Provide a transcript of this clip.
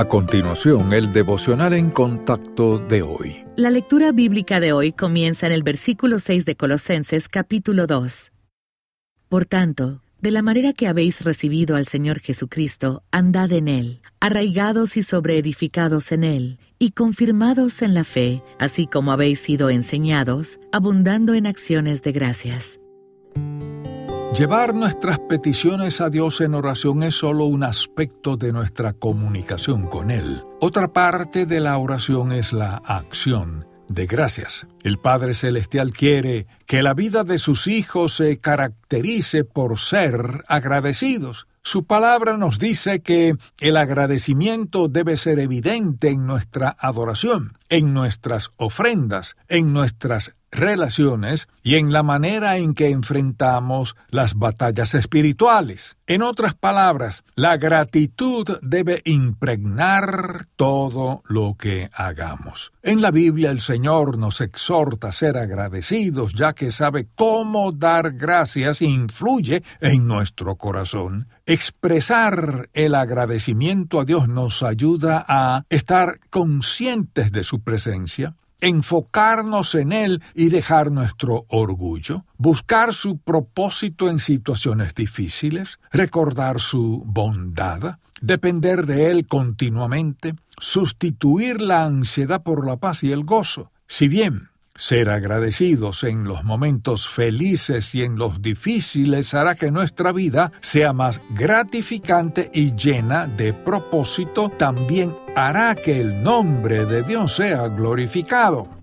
A continuación, el devocional en contacto de hoy. La lectura bíblica de hoy comienza en el versículo 6 de Colosenses capítulo 2. Por tanto, de la manera que habéis recibido al Señor Jesucristo, andad en Él, arraigados y sobreedificados en Él, y confirmados en la fe, así como habéis sido enseñados, abundando en acciones de gracias. Llevar nuestras peticiones a Dios en oración es solo un aspecto de nuestra comunicación con Él. Otra parte de la oración es la acción de gracias. El Padre Celestial quiere que la vida de sus hijos se caracterice por ser agradecidos. Su palabra nos dice que el agradecimiento debe ser evidente en nuestra adoración, en nuestras ofrendas, en nuestras relaciones y en la manera en que enfrentamos las batallas espirituales. En otras palabras, la gratitud debe impregnar todo lo que hagamos. En la Biblia el Señor nos exhorta a ser agradecidos ya que sabe cómo dar gracias influye en nuestro corazón. Expresar el agradecimiento a Dios nos ayuda a estar conscientes de su presencia, enfocarnos en Él y dejar nuestro orgullo, buscar su propósito en situaciones difíciles, recordar su bondad, depender de Él continuamente, sustituir la ansiedad por la paz y el gozo. Si bien ser agradecidos en los momentos felices y en los difíciles hará que nuestra vida sea más gratificante y llena de propósito, también hará que el nombre de Dios sea glorificado.